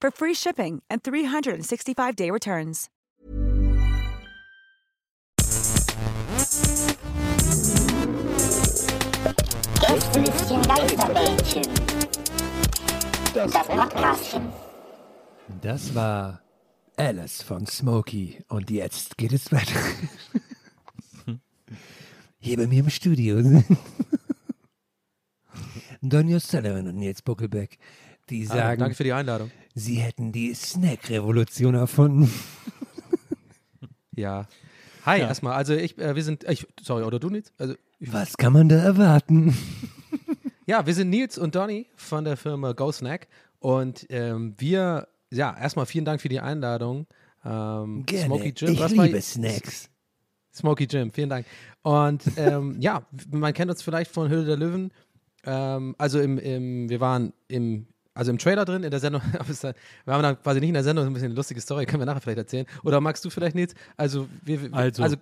for free shipping and 365-day returns. Gästelistchen Geisterbällchen. Das Podcastchen. Das war Alice von Smokey. Und jetzt geht es weiter. Hier bei mir im Studio sind Donny Sullivan und Nils Buckelbeck, die Ah, sagen, danke für die Einladung. Sie hätten die Snack-Revolution erfunden. Ja. Hi, erstmal. Also ich, äh, wir sind, ich, sorry, oder du Nils? Also, ich, Was kann man da erwarten? ja, wir sind Nils und Donny von der Firma Go Snack und ähm, wir, ja, erstmal vielen Dank für die Einladung. Ähm, Gerne. Smoky Jim. ich liebe Snacks. Smoky Jim, vielen Dank. Und ähm, ja, man kennt uns vielleicht von Höhle der Löwen. Ähm, also im, im, wir waren im, also im Trailer drin, in der Sendung, wir waren dann quasi nicht in der Sendung, so ein bisschen eine lustige Story, können wir nachher vielleicht erzählen. Oder magst du vielleicht, Nils? Also, wir, wir- Also, also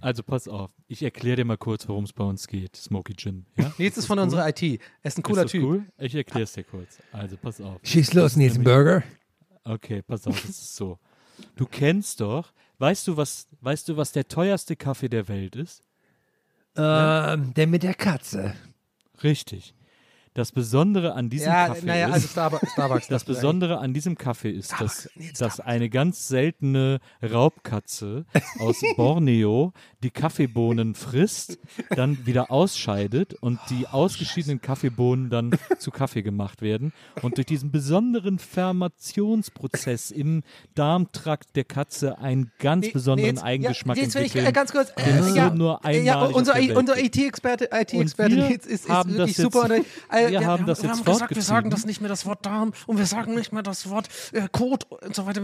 also, pass auf. Ich erkläre dir mal kurz, worum es bei uns geht. Smoky Jim. Ja? Nils ist von unserer IT. Er ist ein cooler ist das Typ. cool? Ich erkläre es dir kurz. Also, pass auf. Schieß los, Das ist Nils Burger. Okay, pass auf, es ist so. Du kennst doch, weißt du, was, weißt du, was der teuerste Kaffee der Welt ist? Ähm, der mit der Katze. Richtig. Das Besondere an diesem Ja, Kaffee naja, ist, also Starbucks. Starbucks das Besondere an diesem Kaffee ist, dass, dass eine ganz seltene Raubkatze aus Borneo die Kaffeebohnen frisst, dann wieder ausscheidet und die ausgeschiedenen Kaffeebohnen dann zu Kaffee gemacht werden. Und durch diesen besonderen Fermentationsprozess im Darmtrakt der Katze einen ganz Nee, besonderen Nils, Eigengeschmack ja, Nils, wenn ich, entwickeln. äh, ganz kurz, äh, so ja, nur äh, ja, unser. IT-Experte IT Und -Experte wir Nils ist, ist wirklich jetzt- super. Äh, wir haben das wir jetzt haben gesagt, wir sagen das nicht mehr das Wort Darm und wir sagen nicht mehr das Wort äh, Code und so weiter.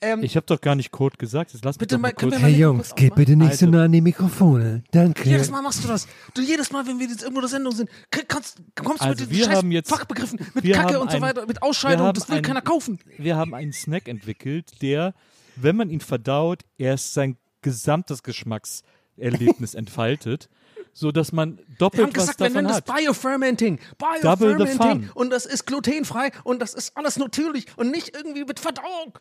Ähm, Ich habe doch gar nicht Code gesagt. Jetzt lass mich Bitte doch mal kurz wir Hey mal- Jungs, geht bitte nicht so Also- nah an die Mikrofone. Danke. jedes Mal machst du das. Du jedes Mal, wenn wir jetzt irgendwo in der Sendung sind, kannst, kommst du Also mit den wir scheiß jetzt- Fachbegriffen, mit wir Kacke und so ein- weiter, mit wir Ausscheidung. Das will ein- keiner kaufen. wir haben einen Snack entwickelt, der, wenn man ihn verdaut, erst sein gesamtes Geschmackserlebnis entfaltet, so dass man Wir doppelt haben gesagt, was wir davon nennen das hat. Biofermenting. The Biofermenting. fun. Und das ist glutenfrei und das ist alles natürlich und nicht irgendwie mit Verdauung.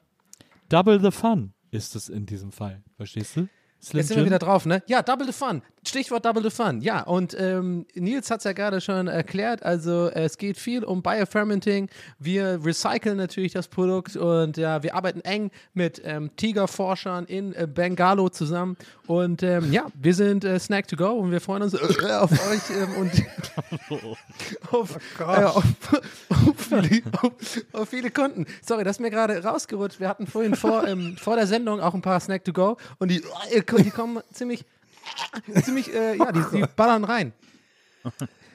Double the fun ist es in diesem Fall. Verstehst du? Slim Jetzt sind wir wieder drauf, ne? Ja, Double the Fun. Stichwort Double the Fun. Ja, und ähm, Nils hat es ja gerade schon erklärt. Also, es geht viel um Biofermenting. Wir recyceln natürlich das Produkt und ja, wir arbeiten eng mit ähm, Tigerforschern in äh, Bengalo zusammen. Und ähm, ja, wir sind äh, Snack to Go und wir freuen uns äh, auf euch ähm, und auf, äh, auf, viele, auf, auf viele Kunden. Sorry, das ist mir gerade rausgerutscht. Wir hatten vorhin vor, ähm, vor der Sendung auch ein paar Snack to Go und die, die kommen ziemlich, ziemlich, äh, ja, die, die ballern rein.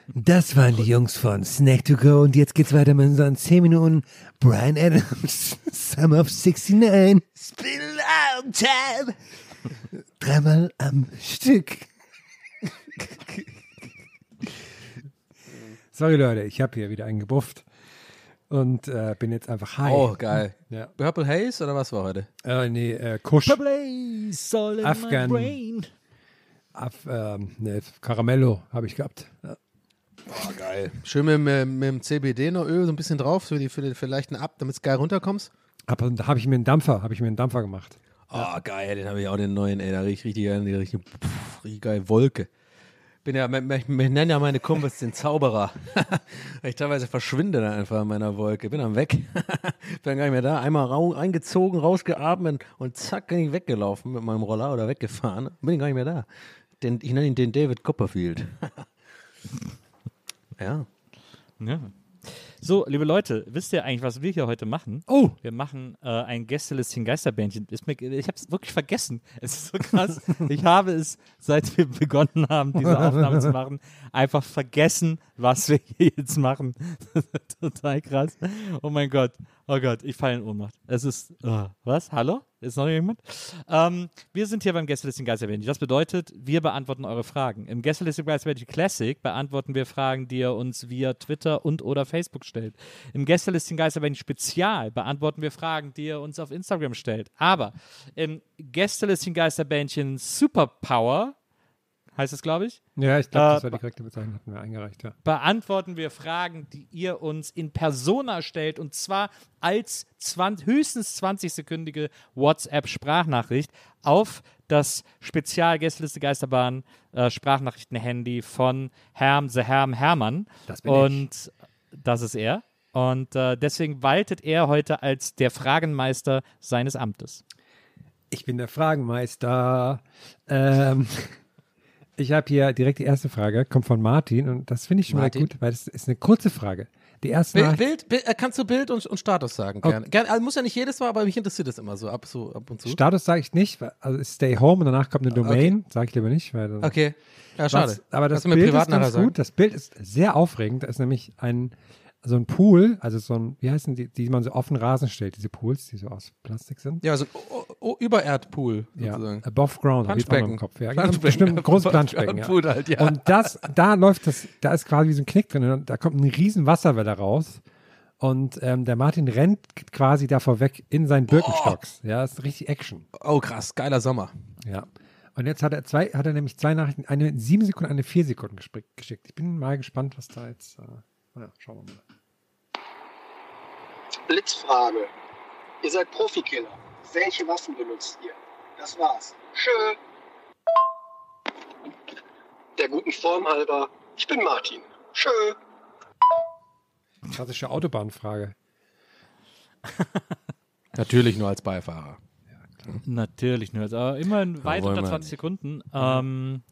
Das waren die Jungs von Snack to Go und jetzt geht's weiter mit unseren 10 Minuten Brian Adams, Summer of 69. Spin out time. Dreimal am Stück. Sorry Leute, ich habe hier wieder einen gebufft und äh, bin jetzt einfach high. Oh, geil. Ja. Purple Haze oder was war heute? Äh, nee, äh, Kusch. Blaze all in Afghan. my brain. Af, ähm, nee, Caramello habe ich gehabt. Ja. Schön mit, mit, mit dem CBD noch Öl so ein bisschen drauf für, die, für den für leichten Ab, damit es geil runterkommst. Aber da habe ich mir einen Dampfer, habe ich mir einen Dampfer gemacht. Oh, geil, den habe ich auch den neuen, ey, da riecht richtig, geil, die riecht, pff, richtig geil, Wolke. Bin ja, ich nenne ja meine Kumpels den Zauberer. ich teilweise verschwinde dann einfach in meiner Wolke, bin dann weg. bin gar nicht mehr da. Einmal rau eingezogen, rausgeatmet und zack, bin ich weggelaufen mit meinem Roller oder weggefahren. Bin ich gar nicht mehr da. Den, ich nenne ihn den David Copperfield. ja. Ja. So, liebe Leute, wisst ihr eigentlich, was wir hier heute machen? Oh! Wir machen äh, ein Gästelistchen Geisterbändchen. Ist mir, ich habe es wirklich vergessen. Es ist so krass. ich habe es, seit wir begonnen haben, diese Aufnahme zu machen, einfach vergessen, was wir hier jetzt machen. Total krass. Oh mein Gott. Oh Gott, ich falle in Ohnmacht. Es ist, uh, was? Hallo? Ist noch jemand? Ähm, wir sind hier beim Gästelistchen Geisterbändchen. Das bedeutet, wir beantworten eure Fragen. Im Gästelistchen Geisterbändchen Classic beantworten wir Fragen, die ihr uns via Twitter und oder Facebook stellt. Im Gästelistchen Geisterbändchen Spezial beantworten wir Fragen, die ihr uns auf Instagram stellt. Aber im Gästelistchen Geisterbändchen Superpower heißt es, glaube ich. Ja, ich glaube, das Äh, war die korrekte Bezeichnung, hatten wir eingereicht, ja. beantworten wir Fragen, die ihr uns in Persona stellt und zwar als 20, höchstens 20-sekündige WhatsApp-Sprachnachricht auf das Spezial Gästeliste Geisterbahn äh, Sprachnachrichten-Handy von Herrn The Herm Hermann. Das bin ich. und das ist er. Und äh, deswegen waltet er heute als der Fragenmeister seines Amtes. Ich bin der Fragenmeister. Ähm, ich habe hier direkt die erste Frage, kommt von Martin und das finde ich schon Martin? mal gut, weil das ist eine kurze Frage. Die erste Bild, Bild, Bild äh, kannst du Bild und, und Status sagen? Okay. Gerne. Gerne. Also muss ja nicht jedes Mal, aber mich interessiert das immer so ab, so ab und zu. Status sage ich nicht, weil- also Stay Home und danach kommt eine Domain, sage ich lieber nicht, weil dann- Okay. Ja, schade. Was, aber das Bild privat ist ganz sagen? gut. Das Bild ist sehr aufregend. Da ist nämlich ein so ein Pool, also so ein, wie heißen die, die man so auf den Rasen stellt, diese Pools, die so aus Plastik sind. Ja, so ein O- O- Übererdpool Ja, sozusagen. above ground, habe ich auch noch im Planschbecken. Kopf. Ja, Planschbecken. bestimmt ein großes Planschbecken. Ja. Halt, ja. Und das, da läuft das, da ist quasi wie so ein Knick drin. Und da kommt eine riesen Wasserwelle raus. Und ähm, der Martin rennt quasi davor weg in seinen Birkenstocks. Ja, ist richtig Action. Oh, krass. Geiler Sommer. Ja. Und jetzt hat er zwei, hat er nämlich zwei Nachrichten, eine in sieben Sekunden, eine in vier Sekunden geschickt. Ich bin mal gespannt, was da jetzt. Äh, naja, schauen wir mal. Blitzfrage. Ihr seid Profikiller. Welche Waffen benutzt ihr? Das war's. Tschö. Der guten Form halber. Ich bin Martin. Tschö. Klassische Autobahnfrage. Natürlich nur als Beifahrer. Natürlich nur. Aber immerhin weit unter wir 20 Sekunden. Ähm,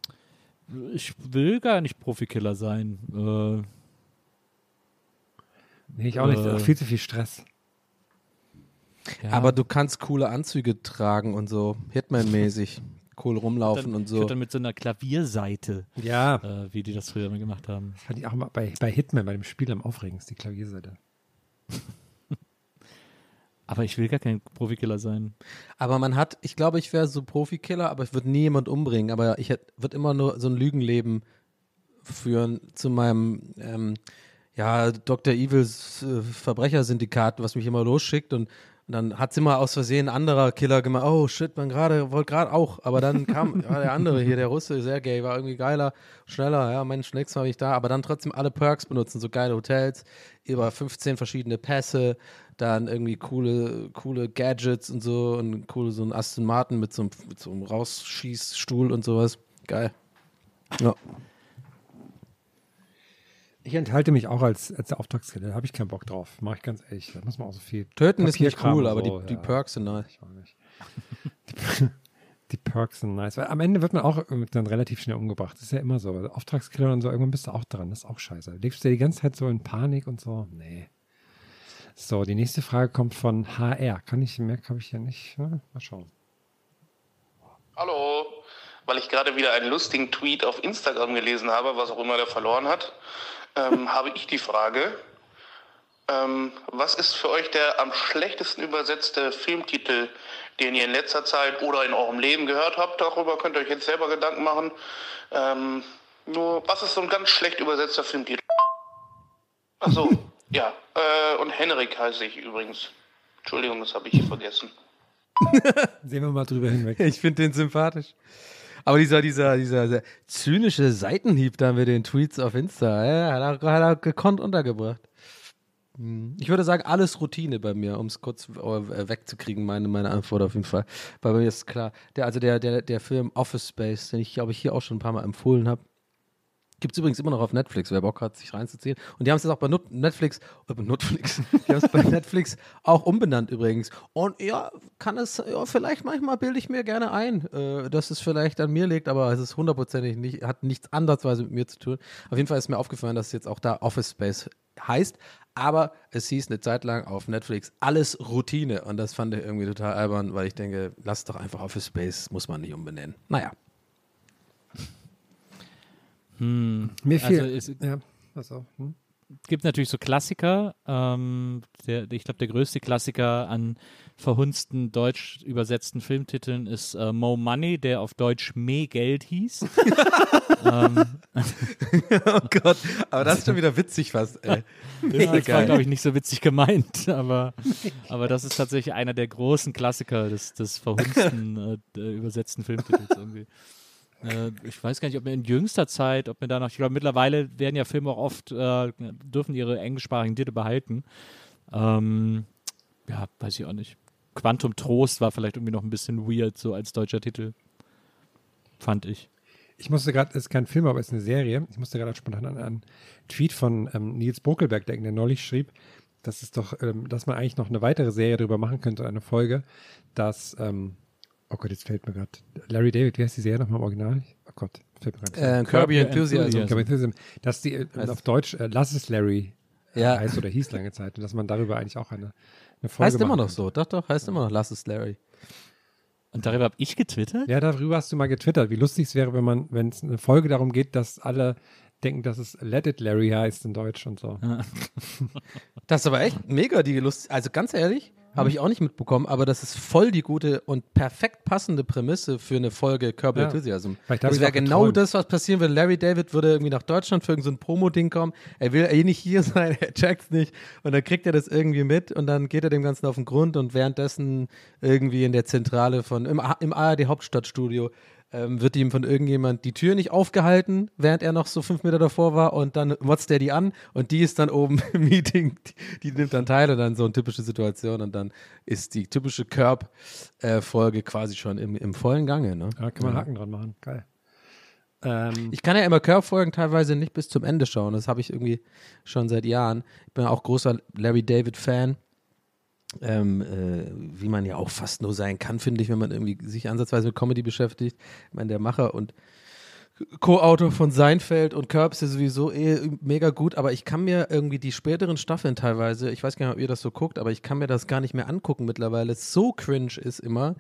ich will gar nicht Profikiller sein. Äh, Nee, ich auch nicht. Äh. Auch viel zu viel Stress. Ja. Aber du kannst coole Anzüge tragen und so. Hitman-mäßig. Cool rumlaufen dann, und Ich würd so. dann mit so einer Klavierseite, Ja, äh, wie die das früher immer gemacht haben. fand ich auch mal bei, bei Hitman, bei dem Spiel am aufregendsten, die Klavierseite. Aber ich will gar kein Profikiller sein. Aber man hat, ich glaube, ich wäre so Profikiller, aber ich würde nie jemand umbringen. Aber ich würde immer nur so ein Lügenleben führen zu meinem, ähm, ja, Dr. Evils äh, Verbrechersyndikat, was mich immer losschickt und, und dann hat es immer aus Versehen ein anderer Killer gemacht. Oh shit, man gerade, wollte gerade auch. Aber dann kam ja, der andere hier, der Russe, Sergej, war irgendwie geiler, schneller. Ja, Mensch, nächstes Mal bin ich da. Aber dann trotzdem alle Perks benutzen, so geile Hotels, über 15 verschiedene Pässe, dann irgendwie coole, coole Gadgets und so und coole, so ein Aston Martin mit so einem, mit so einem Rausschießstuhl und sowas. Geil. Ja. Ich enthalte mich auch als, als Auftragskiller. Da habe ich keinen Bock drauf. Mache ich ganz ehrlich. Da muss man auch so viel. Töten ist nicht Papierkram cool, und aber so, die, die ja. Perks sind nice. Ich auch nicht. Die, die Perks sind nice. Weil am Ende wird man auch dann relativ schnell umgebracht. Das ist ja immer so. Also Auftragskiller und so, irgendwann bist du auch dran. Das ist auch scheiße. Lebst du die ganze Zeit so in Panik und so? Nee. So, die nächste Frage kommt von HR. Kann ich, mehr habe ich ja nicht. Ja, mal schauen. Hallo, weil ich gerade wieder einen lustigen Tweet auf Instagram gelesen habe, was auch immer der verloren hat, ähm, habe ich die Frage, ähm, was ist für euch der am schlechtesten übersetzte Filmtitel, den ihr in letzter Zeit oder in eurem Leben gehört habt? Darüber könnt ihr euch jetzt selber Gedanken machen. Ähm, nur, was ist so ein ganz schlecht übersetzter Filmtitel? Ach so, ja. Äh, und Henrik heiße ich übrigens. Entschuldigung, das habe ich vergessen. Sehen wir mal drüber hinweg. Ich finde den sympathisch. Aber dieser, dieser, dieser, dieser zynische Seitenhieb da mit den Tweets auf Insta, ja, hat, er, hat er gekonnt untergebracht. Hm. Ich würde sagen, alles Routine bei mir, um es kurz äh, wegzukriegen, meine, meine Antwort auf jeden Fall. Bei mir ist klar. Der, also der, der, der Film Office Space, den ich, glaube ich, hier auch schon ein paar Mal empfohlen habe, Gibt es übrigens immer noch auf Netflix, wer Bock hat, sich reinzuziehen. Und die haben es jetzt auch bei Netflix, äh, Netflix, die haben es bei Netflix auch umbenannt übrigens. Und ja, kann es, ja, vielleicht manchmal bilde ich mir gerne ein, äh, dass es vielleicht an mir liegt, aber es ist hundertprozentig nicht, hat nichts ansatzweise mit mir zu tun. Auf jeden Fall ist mir aufgefallen, dass es jetzt auch da Office Space heißt. Aber es hieß eine Zeit lang auf Netflix alles Routine. Und das fand ich irgendwie total albern, weil ich denke, lass doch einfach Office Space, muss man nicht umbenennen. Naja. Hm. Mir Also fiel. es ja, auch. Hm? gibt natürlich so Klassiker. Ähm, der, ich glaube, der größte Klassiker an verhunzten deutsch übersetzten Filmtiteln ist äh, Mo Money, der auf Deutsch Me Geld hieß. ähm, oh Gott, aber das ist schon wieder witzig fast, ey. ja, das war, glaube ich, nicht so witzig gemeint, aber, aber das ist tatsächlich einer der großen Klassiker des, des verhunzten äh, übersetzten Filmtitels irgendwie. Äh, ich weiß gar nicht, ob mir in jüngster Zeit, ob mir da noch, ich glaube, mittlerweile werden ja Filme auch oft, äh, dürfen ihre englischsprachigen Titel behalten. Ähm, ja, weiß ich auch nicht. Quantum Trost war vielleicht irgendwie noch ein bisschen weird, so als deutscher Titel. Fand ich. Ich musste gerade, es ist kein Film, aber es ist eine Serie. Ich musste gerade spontan an einen Tweet von ähm, Nils Bokelberg denken, der neulich schrieb, dass es doch, ähm, dass man eigentlich noch eine weitere Serie darüber machen könnte, eine Folge, dass, ähm, oh Gott, jetzt fällt mir gerade, Larry David, wie heißt die Serie nochmal im Original? Oh Gott, fällt mir gerade. Äh, Kirby Your Enthusiasm. Kirby Enthusiasm, dass die äh, Heißt- auf Deutsch äh, Lass es Larry äh, Ja. heißt oder hieß lange Zeit und dass man darüber eigentlich auch eine, eine Folge Heißt immer noch könnte. so. Doch, doch, heißt immer noch Lass es Larry. Und darüber habe ich getwittert? Ja, darüber hast du mal getwittert, wie lustig es wäre, wenn man, wenn es eine Folge darum geht, dass alle denken, dass es Let It Larry heißt in Deutsch und so. Das ist aber echt mega die Lust. Also ganz ehrlich, habe ich auch nicht mitbekommen, aber das ist voll die gute und perfekt passende Prämisse für eine Folge Curb Ja. Enthusiasm. Vielleicht Das wäre genau geträumt. das, was passieren würde. Larry David würde irgendwie nach Deutschland für irgendein so Promo-Ding kommen. Er will eh nicht hier sein, er checkt's nicht. Und dann kriegt er das irgendwie mit und dann geht er dem Ganzen auf den Grund und währenddessen irgendwie in der Zentrale von, im, im ARD Hauptstadtstudio, ähm, wird ihm von irgendjemand die Tür nicht aufgehalten, während er noch so fünf Meter davor war und dann motzt er die an und die ist dann oben im Meeting, die, die nimmt dann teil und dann so eine typische Situation und dann ist die typische Curb-Folge quasi schon im, im vollen Gange. Ne? Ja, kann man Haken dran machen. Geil. Ähm, Ich kann ja immer Curb-Folgen teilweise nicht bis zum Ende schauen. Das habe ich irgendwie schon seit Jahren. Ich bin auch großer Larry David-Fan. Ähm, äh, wie man ja auch fast nur sein kann, finde ich, wenn man irgendwie sich ansatzweise mit Comedy beschäftigt. Ich meine, der Macher und Co-Autor von Seinfeld und Curb ist sowieso eh mega gut, aber ich kann mir irgendwie die späteren Staffeln teilweise, ich weiß gar nicht, ob ihr das so guckt, aber ich kann mir das gar nicht mehr angucken mittlerweile. So cringe ist immer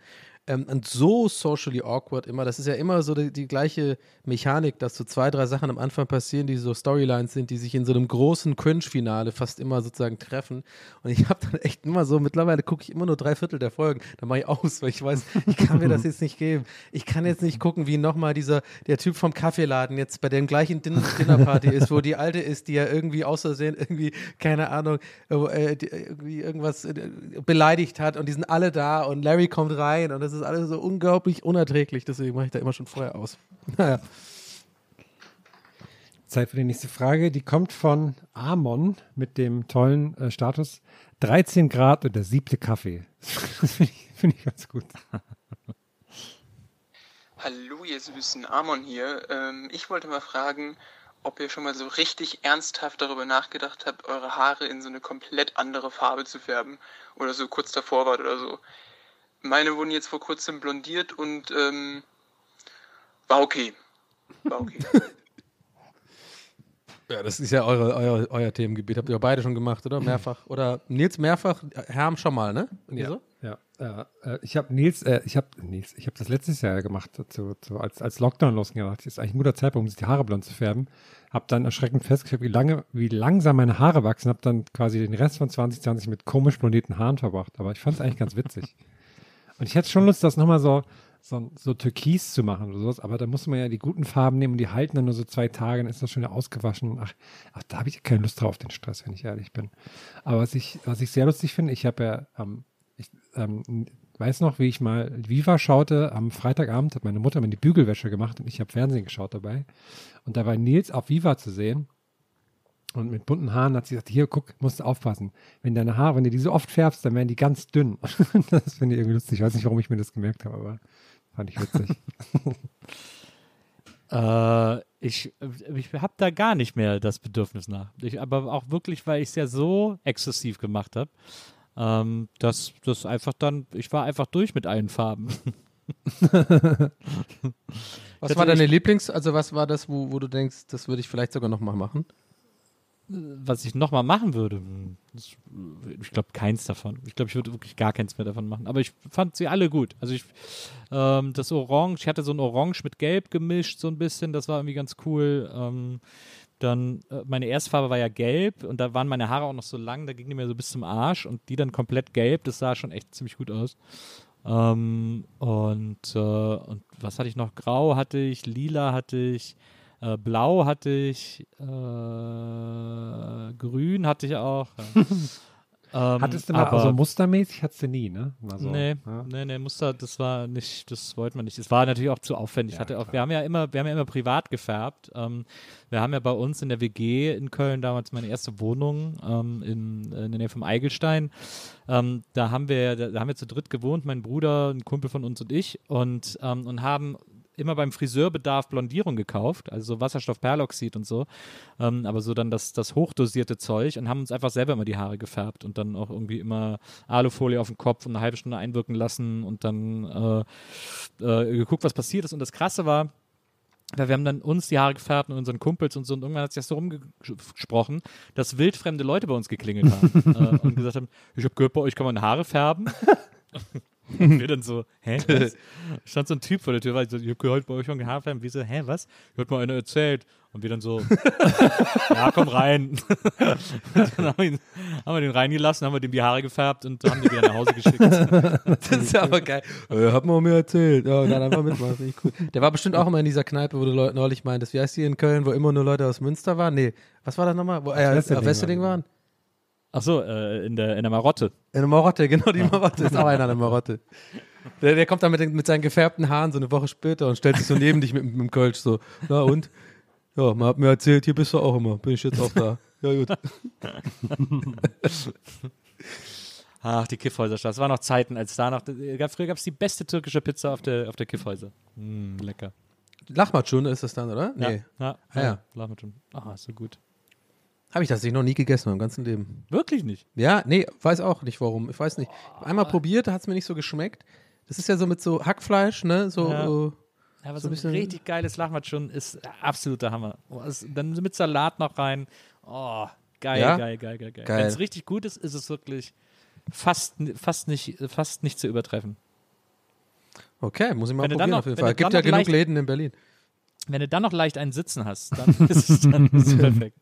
ähm, und so socially awkward immer. Das ist ja immer so die, die gleiche Mechanik, dass so zwei, drei Sachen am Anfang passieren, die so Storylines sind, die sich in so einem großen Cringe-Finale fast immer sozusagen treffen. Und ich habe dann echt immer so, mittlerweile gucke ich immer nur drei Viertel der Folgen. Dann mache ich aus, weil ich weiß, ich kann mir das jetzt nicht geben. Ich kann jetzt nicht gucken, wie nochmal dieser, der Typ vom Kaffeeladen jetzt bei dem gleichen Din Dinnerparty ist, wo die Alte ist, die ja irgendwie außersehen irgendwie, keine Ahnung, äh, die, irgendwie irgendwas äh, beleidigt hat und die sind alle da und Larry kommt rein und das ist alles so unglaublich unerträglich, deswegen mache ich da immer schon vorher aus. Naja. Zeit für die nächste Frage. Die kommt von Amon mit dem tollen äh, Status 13 Grad und der siebte Kaffee. Das finde ich, find ich ganz gut. Hallo, ihr süßen Amon hier. Ähm, ich wollte mal fragen, ob ihr schon mal so richtig ernsthaft darüber nachgedacht habt, eure Haare in so eine komplett andere Farbe zu färben oder so kurz davor wart oder so. Meine wurden jetzt vor kurzem blondiert und ähm, war okay. War okay. Ja, das ist ja eure, euer, euer Themengebiet. Habt ihr beide schon gemacht, oder? Mehrfach. Oder Nils mehrfach, Herm schon mal, ne? Irgendwie so? Ja, ja. Äh, ich habe Nils, äh, ich habe Nils, ich habe das letztes Jahr gemacht, zu, zu, als, als Lockdown losging. Das ist eigentlich ein guter Zeitpunkt, um sich die Haare blond zu färben. Habe dann erschreckend festgestellt, wie lange, wie langsam meine Haare wachsen. Habe dann quasi den Rest von 2020 mit komisch blondierten Haaren verbracht. Aber ich fand es eigentlich ganz witzig. Und ich hätte schon Lust, das nochmal so, so, so türkis zu machen oder sowas, aber da muss man ja die guten Farben nehmen und die halten dann nur so zwei Tage, dann ist das schon ausgewaschen. Ach, ach da habe ich keine Lust drauf, den Stress, wenn ich ehrlich bin. Aber was ich, was ich sehr lustig finde, ich habe ja, ähm, ich ähm, weiß noch, wie ich mal Viva schaute, am Freitagabend hat meine Mutter mir die Bügelwäsche gemacht und ich habe Fernsehen geschaut dabei. Und da war Nils auf Viva zu sehen. Und mit bunten Haaren hat sie gesagt, hier, guck, musst du aufpassen. Wenn deine Haare, wenn du die so oft färbst, dann werden die ganz dünn. das finde ich irgendwie lustig. Ich weiß nicht, warum ich mir das gemerkt habe, aber fand ich witzig. Äh, ich ich habe da gar nicht mehr das Bedürfnis nach. Ich, aber auch wirklich, weil ich es ja so exzessiv gemacht habe, ähm, dass das einfach dann, ich war einfach durch mit allen Farben. Was war deine Lieblings-, also was war das, wo, wo du denkst, das würde ich vielleicht sogar nochmal machen? Was ich nochmal machen würde, das, ich glaube keins davon. Ich glaube, ich würde wirklich gar keins mehr davon machen. Aber ich fand sie alle gut. Also ich, ähm, das Orange, ich hatte so ein Orange mit Gelb gemischt, so ein bisschen, das war irgendwie ganz cool. Ähm, dann, äh, meine Erstfarbe war ja gelb und da waren meine Haare auch noch so lang, da ging die mir so bis zum Arsch und die dann komplett gelb, das sah schon echt ziemlich gut aus. Ähm, und, äh, und was hatte ich noch? Grau hatte ich, lila hatte ich, äh, Blau hatte ich, äh, Grün hatte ich auch. Ja. ähm, Hattest du mal, aber, also mustermäßig hattest du nie, ne? So, nee, ja. nee, nee, Muster, das war nicht, das wollte man nicht. Es war natürlich auch zu aufwendig. Ja, hatte auch, wir haben ja immer, wir haben ja immer privat gefärbt. Ähm, wir haben ja bei uns in der WG in Köln damals meine erste Wohnung ähm, in, in der Nähe vom Eigelstein. Ähm, da haben wir, da haben wir zu dritt gewohnt, mein Bruder, ein Kumpel von uns und ich, und, ähm, und haben immer beim Friseurbedarf Blondierung gekauft, also so Wasserstoffperloxid und so, ähm, aber so dann das, das hochdosierte Zeug und haben uns einfach selber immer die Haare gefärbt und dann auch irgendwie immer Alufolie auf den Kopf und eine halbe Stunde einwirken lassen und dann äh, äh, geguckt, was passiert ist. Und das Krasse war, weil wir haben dann uns die Haare gefärbt und unseren Kumpels und so und irgendwann hat sich das so rumgesprochen, dass wildfremde Leute bei uns geklingelt haben äh, und gesagt haben, ich habe gehört, bei euch kann man Haare färben. Und wir dann so, hä? Was? Stand so ein Typ vor der Tür, weil ich, so, ich habe gehört, bei euch schon gehabt haben. Wie so, hä, was? Ich hab mal einer erzählt. Und wir dann so, ja, komm rein. dann haben wir, ihn, haben wir den reingelassen, haben wir dem die Haare gefärbt und haben die wieder nach Hause geschickt. das ist ja aber geil. Äh, hat man mir erzählt. Ja, dann einfach mitmachen. Cool. Der war bestimmt auch immer in dieser Kneipe, wo du Leute neulich meintest. Wie heißt die in Köln, wo immer nur Leute aus Münster waren? Nee, was war das nochmal? Wo äh, auf Wesseling waren? Ach so, äh, in, der, in der Marotte. In der Marotte, genau, die Marotte ist auch einer der Marotte. Der, der kommt dann mit, den, mit seinen gefärbten Haaren so eine Woche später und stellt sich so neben dich mit, mit dem Kölsch so, na und? Ja, man hat mir erzählt, hier bist du auch immer. Bin ich jetzt auch da. Ja, gut. Ach, die Kiffhäuserstadt. Es waren noch Zeiten, als da noch. Früher gab es die beste türkische Pizza auf der, auf der Kiffhäuser. Mm, lecker. Lachmatschun ist das dann, oder? Nee. Ja, ja, ah, ja. Lachmatschun. Ah, so gut. Habe ich das ich noch nie gegessen im ganzen Leben. Wirklich nicht? Ja, nee, weiß auch nicht warum. Ich weiß nicht. Einmal probiert, da hat es mir nicht so geschmeckt. Das ist ja so mit so Hackfleisch, ne? So, ja. uh, ja, aber so, so ein richtig geiles Lachmatschun ist absoluter Hammer. Oh, ist, dann mit Salat noch rein. Oh, geil, Ja? geil, geil, geil, geil. Geil. Wenn es richtig gut ist, ist es wirklich fast, fast, nicht, fast nicht zu übertreffen. Okay, muss ich mal probieren noch- auf jeden Fall. du Gibt ja genug Läden in Berlin. Wenn du dann noch leicht einen Sitzen hast, dann ist es, dann ist es perfekt.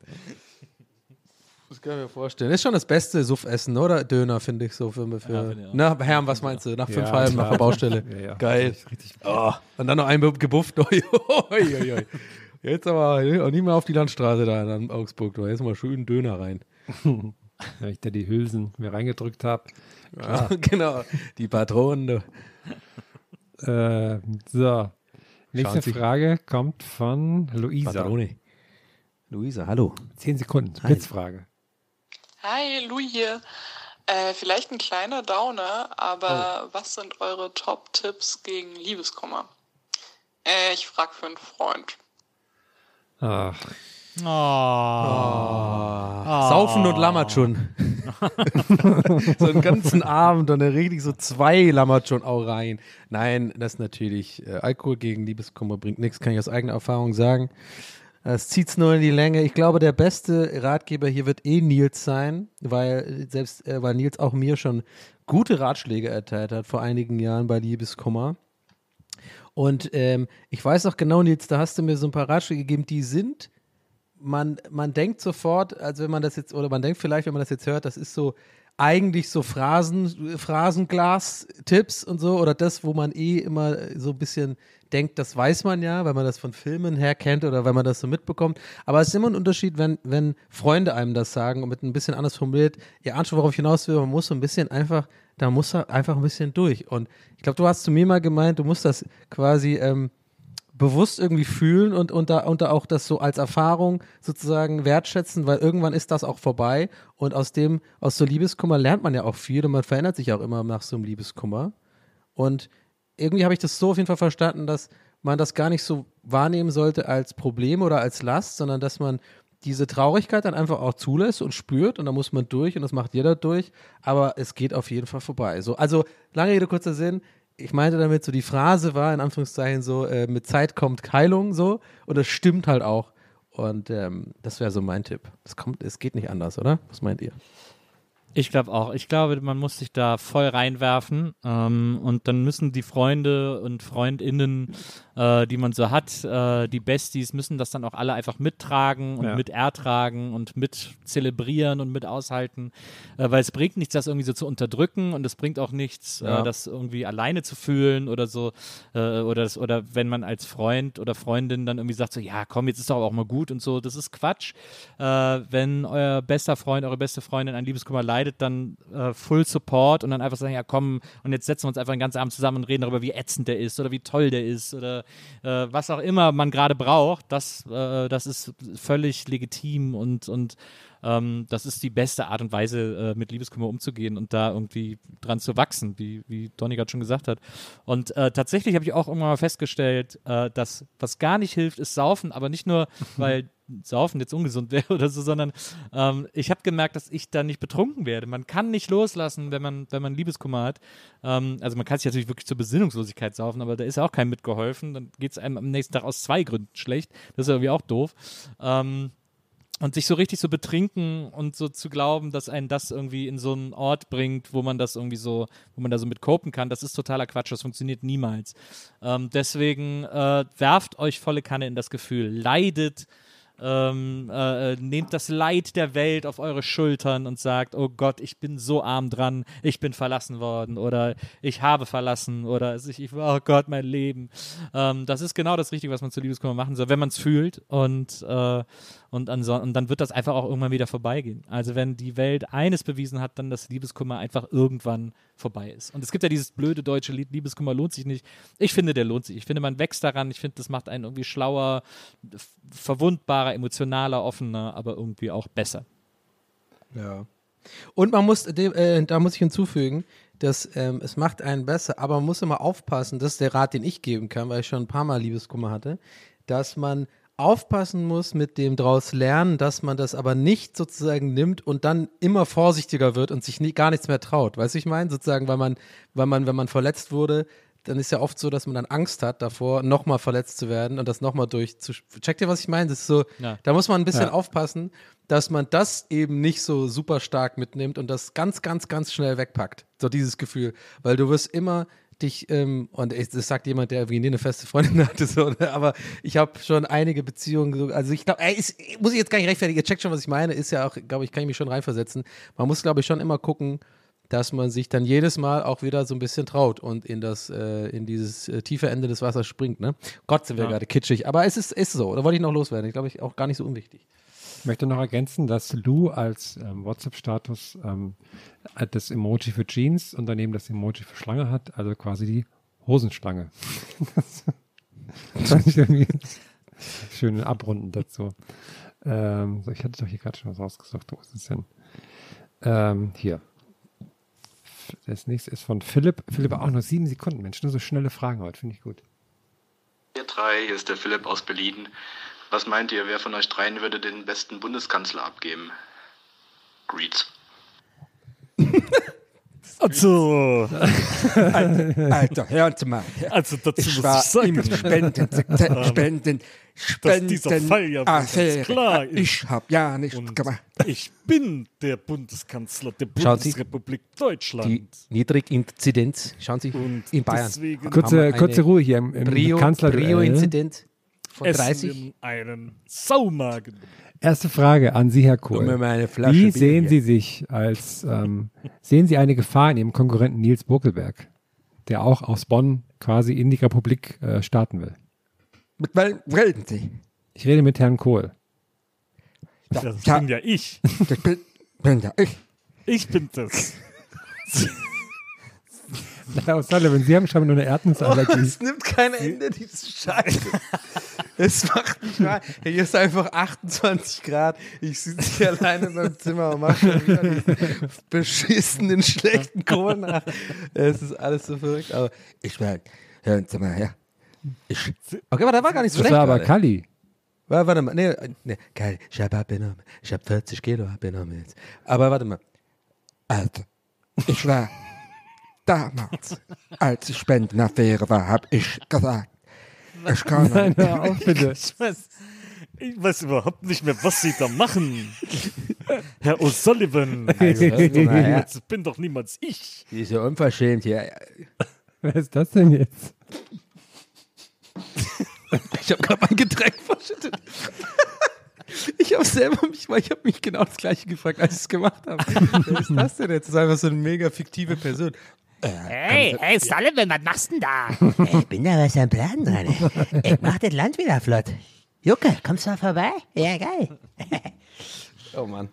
Das kann ich mir vorstellen. Ist schon das beste Suffessen, oder? Döner, finde ich so für, für Ja, ich. Na, Herm, was meinst du? Nach fünf Ja, Halben nach der Baustelle. Ja, ja. Geil. Richtig, richtig. Oh, und dann noch ein gebufft. Jetzt aber auch nicht mehr auf die Landstraße da in Augsburg. Du. Jetzt mal schön Döner rein. Wenn ich da die Hülsen mir reingedrückt habe. Ja, genau. Die Patronen. Du. Äh, so. Nächste Schauen Frage kommt von Luisa. Patrone. Luisa, hallo. Zehn Sekunden. Blitzfrage. Hi, Louis hier. Äh, vielleicht ein kleiner Downer, aber was sind eure Top-Tipps gegen Liebeskummer? Äh, ich frag für einen Freund. Ach, Ah. Saufen und Lammertschun. so einen ganzen Abend und dann richtig so zwei Lammertschun auch rein. Nein, das ist natürlich, äh, Alkohol gegen Liebeskummer bringt nichts, kann ich aus eigener Erfahrung sagen. Es zieht es nur in die Länge. Ich glaube, der beste Ratgeber hier wird eh Nils sein, weil selbst, äh, weil Nils auch mir schon gute Ratschläge erteilt hat vor einigen Jahren bei Liebeskummer. Und ähm, ich weiß auch genau, Nils, da hast du mir so ein paar Ratschläge gegeben, die sind man, man denkt sofort, also wenn man das jetzt, oder man denkt vielleicht, wenn man das jetzt hört, das ist so eigentlich so Phrasen, Phrasenglas-Tipps und so, oder das, wo man eh immer so ein bisschen denkt, das weiß man ja, weil man das von Filmen her kennt oder weil man das so mitbekommt. Aber es ist immer ein Unterschied, wenn, wenn Freunde einem das sagen und mit ein bisschen anders formuliert, ihr ahnt schon, worauf ich hinaus will, man muss so ein bisschen einfach, da muss er einfach ein bisschen durch. Und ich glaube, du hast zu mir mal gemeint, du musst das quasi, ähm, bewusst irgendwie fühlen und, und, da, und da auch das so als Erfahrung sozusagen wertschätzen, weil irgendwann ist das auch vorbei und aus dem, aus so Liebeskummer lernt man ja auch viel und man verändert sich auch immer nach so einem Liebeskummer. Und irgendwie habe ich das so auf jeden Fall verstanden, dass man das gar nicht so wahrnehmen sollte als Problem oder als Last, sondern dass man diese Traurigkeit dann einfach auch zulässt und spürt und da muss man durch und das macht jeder durch, aber es geht auf jeden Fall vorbei. So, also lange Rede, kurzer Sinn. Ich meinte damit so, die Phrase war in Anführungszeichen so, äh, mit Zeit kommt Heilung so und das stimmt halt auch. Und ähm, das wäre so mein Tipp. Es kommt, es geht nicht anders, oder? Was meint ihr? Ich glaube auch. Ich glaube, man muss sich da voll reinwerfen ähm, und dann müssen die Freunde und Freundinnen, äh, die man so hat, äh, die Besties, müssen das dann auch alle einfach mittragen und Ja. mit ertragen und mit zelebrieren und mit aushalten, äh, weil es bringt nichts, das irgendwie so zu unterdrücken und es bringt auch nichts, Ja. äh, das irgendwie alleine zu fühlen oder so äh, oder das, oder wenn man als Freund oder Freundin dann irgendwie sagt so, ja komm, jetzt ist doch auch mal gut und so, das ist Quatsch. Äh, wenn euer bester Freund, eure beste Freundin an Liebeskummer leidet, dann äh, Full Support und dann einfach sagen, ja komm, und jetzt setzen wir uns einfach den ganzen Abend zusammen und reden darüber, wie ätzend der ist oder wie toll der ist oder äh, was auch immer man gerade braucht, das, äh, das ist völlig legitim und, und ähm, das ist die beste Art und Weise, äh, mit Liebeskummer umzugehen und da irgendwie dran zu wachsen, wie, wie Donny gerade schon gesagt hat. Und äh, tatsächlich habe ich auch irgendwann mal festgestellt, äh, dass was gar nicht hilft, ist Saufen, aber nicht nur, weil Saufen jetzt ungesund wäre oder so, sondern ähm, ich habe gemerkt, dass ich da nicht betrunken werde. Man kann nicht loslassen, wenn man, wenn man Liebeskummer hat. Ähm, also man kann sich natürlich wirklich zur Besinnungslosigkeit saufen, aber da ist ja auch kein mitgeholfen. Dann geht es einem am nächsten Tag aus zwei Gründen schlecht. Das ist irgendwie auch doof. Ähm, und sich so richtig so betrinken und so zu glauben, dass einen das irgendwie in so einen Ort bringt, wo man das irgendwie so, wo man da so mit copen kann, das ist totaler Quatsch, das funktioniert niemals. Ähm, deswegen äh, werft euch volle Kanne in das Gefühl, leidet, ähm, äh, nehmt das Leid der Welt auf eure Schultern und sagt, oh Gott, ich bin so arm dran, ich bin verlassen worden oder ich habe verlassen oder ich, ich oh Gott, mein Leben. Ähm, das ist genau das Richtige, was man zu Liebeskummer machen soll, wenn man es fühlt und, äh, und, und dann wird das einfach auch irgendwann wieder vorbeigehen. Also wenn die Welt eines bewiesen hat, dann dass Liebeskummer einfach irgendwann vorbei ist. Und es gibt ja dieses blöde deutsche Lied, Liebeskummer lohnt sich nicht. Ich finde, der lohnt sich. Ich finde, man wächst daran. Ich finde, das macht einen irgendwie schlauer, verwundbarer, emotionaler, offener, aber irgendwie auch besser. Ja. Und man muss, äh, da muss ich hinzufügen, dass ähm, es macht einen besser, aber man muss immer aufpassen, das ist der Rat, den ich geben kann, weil ich schon ein paar Mal Liebeskummer hatte, dass man aufpassen muss mit dem draus lernen, dass man das aber nicht sozusagen nimmt und dann immer vorsichtiger wird und sich nie, gar nichts mehr traut. Weißt du, ich meine? Sozusagen, weil man, weil man, wenn man verletzt wurde, dann ist ja oft so, dass man dann Angst hat davor, nochmal verletzt zu werden und das nochmal durchzu. Checkt ihr, was ich meine? Das ist so, Ja. da muss man ein bisschen Ja. aufpassen, dass man das eben nicht so super stark mitnimmt und das ganz, ganz, ganz schnell wegpackt. So dieses Gefühl. Weil du wirst immer dich, ähm, und ich, das sagt jemand, der irgendwie nie eine feste Freundin hatte, so, ne? aber ich habe schon einige Beziehungen, so, also ich glaube, muss ich jetzt gar nicht rechtfertigen, ihr checkt schon, was ich meine, ist ja auch, glaube ich, kann ich mich schon reinversetzen. Man muss, glaube ich, schon immer gucken, dass man sich dann jedes Mal auch wieder so ein bisschen traut und in das, äh, in dieses äh, tiefe Ende des Wassers springt, ne? Gott sind wir Ja. gerade kitschig, aber es ist, ist so, da wollte ich noch loswerden, ich glaube, ich auch gar nicht so unwichtig. Ich möchte noch ergänzen, dass Lou als ähm, WhatsApp-Status ähm, äh, das Emoji für Jeans und daneben das Emoji für Schlange hat, also quasi die Hosenschlange. das fand ich irgendwie schön abrunden dazu. Ähm, so, ich hatte doch hier gerade schon was rausgesucht. Wo ist es denn? Ähm, hier. Das nächste ist von Philipp. Philipp auch nur sieben Sekunden, Mensch. Nur so schnelle Fragen heute, finde ich gut. Ihr drei, hier ist der Philipp aus Berlin. Was meint ihr, wer von euch dreien würde den besten Bundeskanzler abgeben? Greets. Also, Alter, Alter, Sie mal. Also dazu ich muss war ich sagen, im Spenden, Spenden, dieser Spenden, Fall ja Affäre. klar ist. Ich habe ja nichts Und gemacht. Ich bin der Bundeskanzler der Schauen Sie, Bundesrepublik Deutschland. Die Niedriginzidenz, schauen Sie, in Bayern. Kurze- kurze Ruhe hier im- im Brio, Kanzlerduell. Brio-Inzidenz von Essen 30. wir einen Saumagen. Erste Frage an Sie, Herr Kohl. Gib mir mal eine Flasche Wie Bier sehen hier. Sie sich als, ähm, sehen Sie eine Gefahr in Ihrem Konkurrenten Nils Bokelberg, der auch aus Bonn quasi in die Republik äh, starten will? Mit wem reden Sie? Ich rede mit Herrn Kohl. Das ja. bin ja ich. Das bin, bin ja ich. Ich bin das. Herr O'Sullivan, Sie haben schon nur eine Erdnussallergie. es nimmt kein Ende, diese Scheiße. es macht mich mal. Hier ist einfach 28 Grad. Ich sitze hier alleine in meinem Zimmer und mache schon wieder diesen beschissenen, schlechten Kohl nach. Es ist alles so verrückt. Aber Ich meine, hören Sie mal her. Ich. Okay, aber der war gar nicht so Das schlecht. war aber gerade. Kali. Warte, warte mal, nee, nee, geil, ich hab abgenommen. Ich hab 40 Kilo abgenommen jetzt. Aber warte mal. Alter, ich war damals, als die Spendenaffäre war, hab ich gesagt, ich kann Nein, hör auf, bitte. Ich weiß, ich weiß überhaupt nicht mehr, was Sie da machen. Herr O'Sullivan. Also. Das bin doch niemals ich. Diese unverschämt hier. Wer ist das denn jetzt? Ich habe gerade mein Getränk verschüttet. Ich habe selber mich, weil ich habe mich genau das gleiche gefragt, als ich es gemacht habe. Wer ist das denn jetzt? Das ist einfach so eine mega fiktive Person. Hey, hey, Sullivan, was machst du denn da? Ich bin da was am Plan dran. Ich mach das Land wieder flott. Jucke, kommst du mal vorbei? Ja, geil. Oh Mann.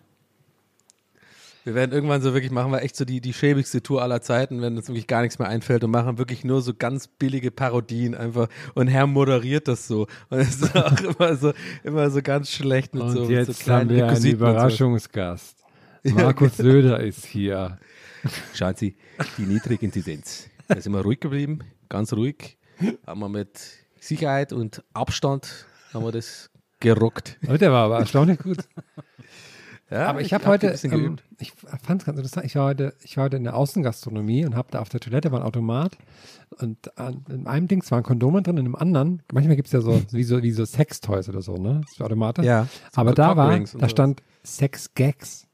Wir werden irgendwann so wirklich, machen wir echt so die, die schäbigste Tour aller Zeiten, wenn uns wirklich gar nichts mehr einfällt und machen wirklich nur so ganz billige Parodien einfach. Und Herr moderiert das so. Und es ist auch immer so, immer so ganz schlecht mit Und so, mit jetzt so kleinen haben wir einen so. Überraschungsgast. Ja, Markus. Söder ist hier. Schauen Sie, die Niedriginzidenz. Da sind wir ruhig geblieben, ganz ruhig. Haben wir mit Sicherheit und Abstand haben wir das gerockt. Der war aber erstaunlich gut. Ja, aber ich ich habe hab heute, ähm, ich fand es ganz interessant, ich war heute, ich war heute in der Außengastronomie und habe da auf der Toilette war ein Automat und an, in einem Dings waren Kondome drin, in dem anderen, manchmal gibt es ja so wie so, wie so Sextoys oder so, ne? So Automate. Ja, aber da war, da stand Sex Gags.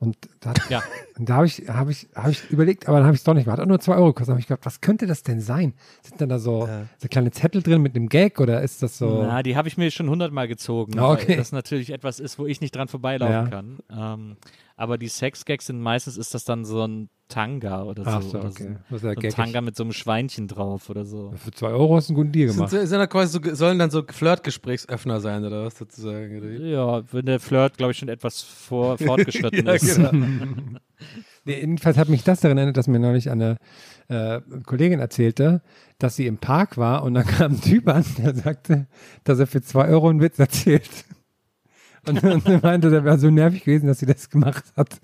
Und da, Ja. und da habe ich, hab ich, hab ich überlegt, aber dann habe ich es doch nicht gemacht. Hat nur zwei Euro gekostet. Da habe ich gedacht, was könnte das denn sein? Sind dann da so, so kleine Zettel drin mit einem Gag oder ist das so? Na, die habe ich mir schon hundertmal gezogen, Ah, okay. weil das natürlich etwas ist, wo ich nicht dran vorbeilaufen Ja. kann. Ähm, aber die Sex-Gags sind meistens ist das dann so ein Tanga oder so. Ach so, oder okay. So, so ein. Tanga mit so einem Schweinchen drauf oder so. Für zwei Euro hast du einen guten Deal Sind, gemacht. sind da quasi so, sollen dann so Flirtgesprächsöffner sein oder was sozusagen? oder? Ja, wenn der Flirt, glaube ich, schon etwas vor, fortgeschritten Ja, ist. genau. Nee, jedenfalls hat mich das daran erinnert, dass mir neulich eine äh, Kollegin erzählte, dass sie im Park war und dann kam ein Typ an, der sagte, dass er für zwei Euro einen Witz erzählt. Und, er meinte, der wäre so nervig gewesen, dass sie das gemacht hat.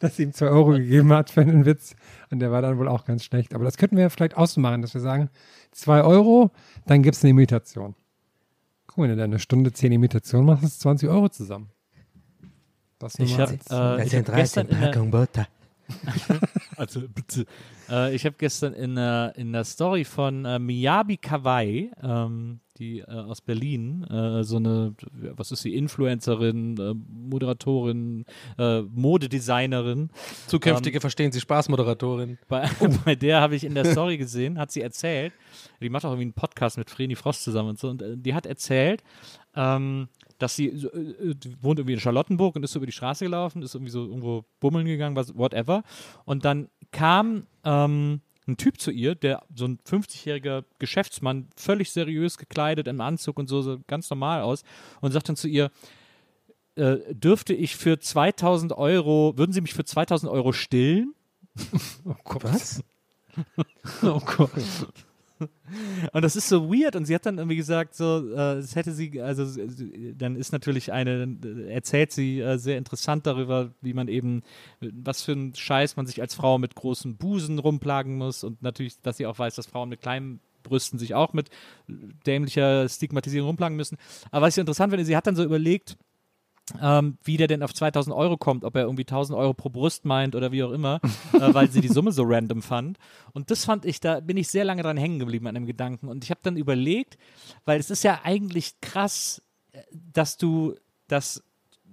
Dass sie ihm zwei Euro gegeben hat für einen Witz. Und der war dann wohl auch ganz schlecht. Aber das könnten wir vielleicht ausmachen, dass wir sagen, zwei Euro, dann gibt es eine Imitation. Guck mal, wenn du da eine Stunde zehn Imitationen machst, ist 20 Euro zusammen. Das Ich habe äh, ich hab gestern in der, Butter. also bitte. Äh, ich habe gestern in der, in der Story von äh, Miyabi Kawai, ähm, die äh, aus Berlin, äh, so eine, was ist sie, Influencerin, äh, Moderatorin, äh, Modedesignerin. Zukünftige Ähm, Verstehen Sie Spaß-Moderatorin. Bei, bei der habe ich in der Story gesehen, hat sie erzählt, die macht auch irgendwie einen Podcast mit Vreni Frost zusammen und so, und äh, die hat erzählt, ähm, dass sie äh, die wohnt irgendwie in Charlottenburg und ist so über die Straße gelaufen, ist irgendwie so irgendwo bummeln gegangen, was, whatever. Und dann kam ähm, ein Typ zu ihr, der so ein 50-jähriger Geschäftsmann, völlig seriös gekleidet im Anzug und so, so ganz normal aus, und sagt dann zu ihr, äh, dürfte ich für 2000 Euro, würden Sie mich für 2000 Euro stillen? Oh Gott. Was? Oh Gott. Und das ist so weird. Und sie hat dann irgendwie gesagt, so, äh, hätte sie, also dann ist natürlich eine, erzählt sie äh, sehr interessant darüber, wie man eben, was für ein Scheiß man sich als Frau mit großen Busen rumplagen muss und natürlich, dass sie auch weiß, dass Frauen mit kleinen Brüsten sich auch mit dämlicher Stigmatisierung rumplagen müssen. Aber was ich interessant finde, sie hat dann so überlegt, ähm, wie der denn auf 2000 Euro kommt, ob er irgendwie 1000 Euro pro Brust meint oder wie auch immer, äh, weil sie die Summe so random fand. Und das fand ich, da bin ich sehr lange dran hängen geblieben an dem Gedanken. Und ich habe dann überlegt, weil es ist ja eigentlich krass, äh, dass du, dass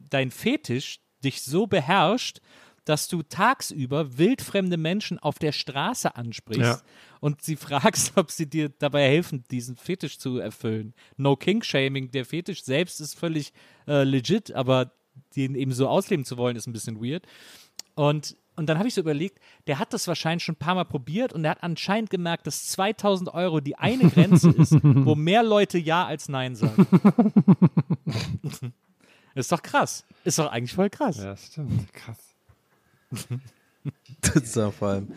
dein Fetisch dich so beherrscht, dass du tagsüber wildfremde Menschen auf der Straße ansprichst Ja. und sie fragst, ob sie dir dabei helfen, diesen Fetisch zu erfüllen. No King-Shaming, der Fetisch selbst ist völlig äh, legit, aber den eben so ausleben zu wollen, ist ein bisschen weird. Und, und dann habe ich so überlegt, der hat das wahrscheinlich schon ein paar Mal probiert und er hat anscheinend gemerkt, dass 2000 Euro die eine Grenze ist, wo mehr Leute Ja als Nein sagen. ist doch krass. Ist doch eigentlich voll krass. Ja, stimmt. Krass. Das ist ja vor allem.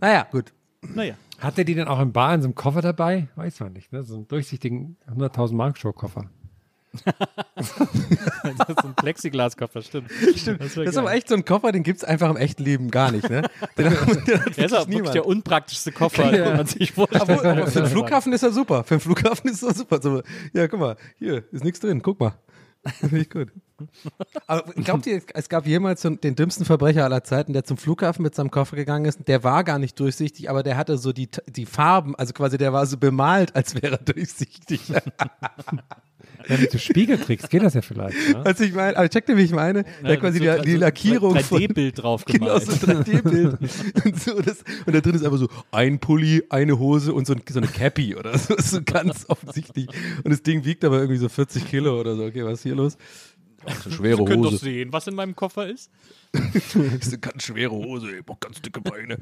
Naja, gut. Naja. Hat er die denn auch im Bar in so einem Koffer dabei? Weiß man nicht, ne? So einen durchsichtigen 100.000 Mark Show Koffer. das ist so ein Plexiglaskoffer, stimmt. Stimmt. Das, wär ist aber echt so ein Koffer, den gibt es einfach im echten Leben gar nicht, ne? Den, den hat Der ist auch wirklich der unpraktischste Koffer, den man sich vorstellt. Obwohl, aber für den Flughafen ist er super. Für den Flughafen ist er super. Ja, guck mal, hier ist nichts drin. Guck mal. Finde ich gut. Aber glaubt ihr, es gab jemals den dümmsten Verbrecher aller Zeiten, der zum Flughafen mit seinem Koffer gegangen ist? Der war gar nicht durchsichtig, aber der hatte so die, die Farben, also quasi der war so bemalt, als wäre er durchsichtig. Wenn du Spiegeltricks geht das ja vielleicht. Ne? Also ich meine, aber check dir, wie ich meine? Der hat quasi so die, die Lackierung von 3D-Bild drauf Genau, gemalt. so ein 3D-Bild. und, so, das, und da drin ist einfach so ein Pulli, eine Hose und so, ein, so eine Cappy oder so. so ganz offensichtlich. Und das Ding wiegt aber irgendwie so 40 Kilo oder so. Okay, was ist hier los? Ist eine schwere Sie können doch Hose. sehen, was in meinem Koffer ist. Das ist eine ganz schwere Hose, ich brauch ganz dicke Beine.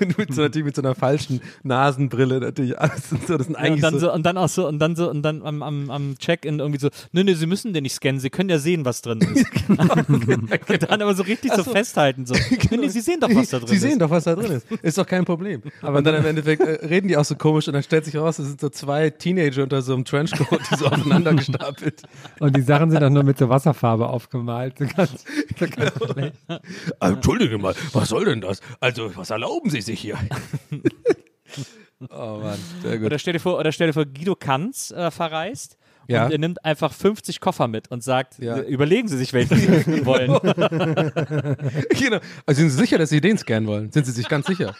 und mit so, natürlich mit so einer falschen Nasenbrille natürlich alles und so. Das sind Ja, eigentlich und, dann so, und dann auch so, und dann so, und dann am, am, am Check-in irgendwie so, nö, nö, Sie müssen den nicht scannen, Sie können ja sehen, was drin ist. und dann aber so richtig so so. festhalten, so, nö, nee, Sie sehen doch, was da drin Sie ist. sehen doch, was da drin ist. Ist doch kein Problem. Aber und dann im Endeffekt äh, reden die auch so komisch und dann stellt sich raus, es sind so zwei Teenager unter so einem Trenchcoat, die so aufeinander gestapelt. Und die Sachen sind auch nur mit so Wasserfarbe aufgemalt. So ganz, so ganz schlecht. Ah, Entschuldige mal, was soll denn das? Also, was erlauben Sie sich hier? oh Mann, sehr gut. Oder stell dir vor, oder stell dir vor Guido Kanz äh, verreist. Ja. Und er nimmt einfach 50 Koffer mit und sagt, Ja. äh, überlegen Sie sich, welchen Sie öffnen wollen. genau. Also sind Sie sicher, dass Sie den scannen wollen? Sind Sie sich ganz sicher?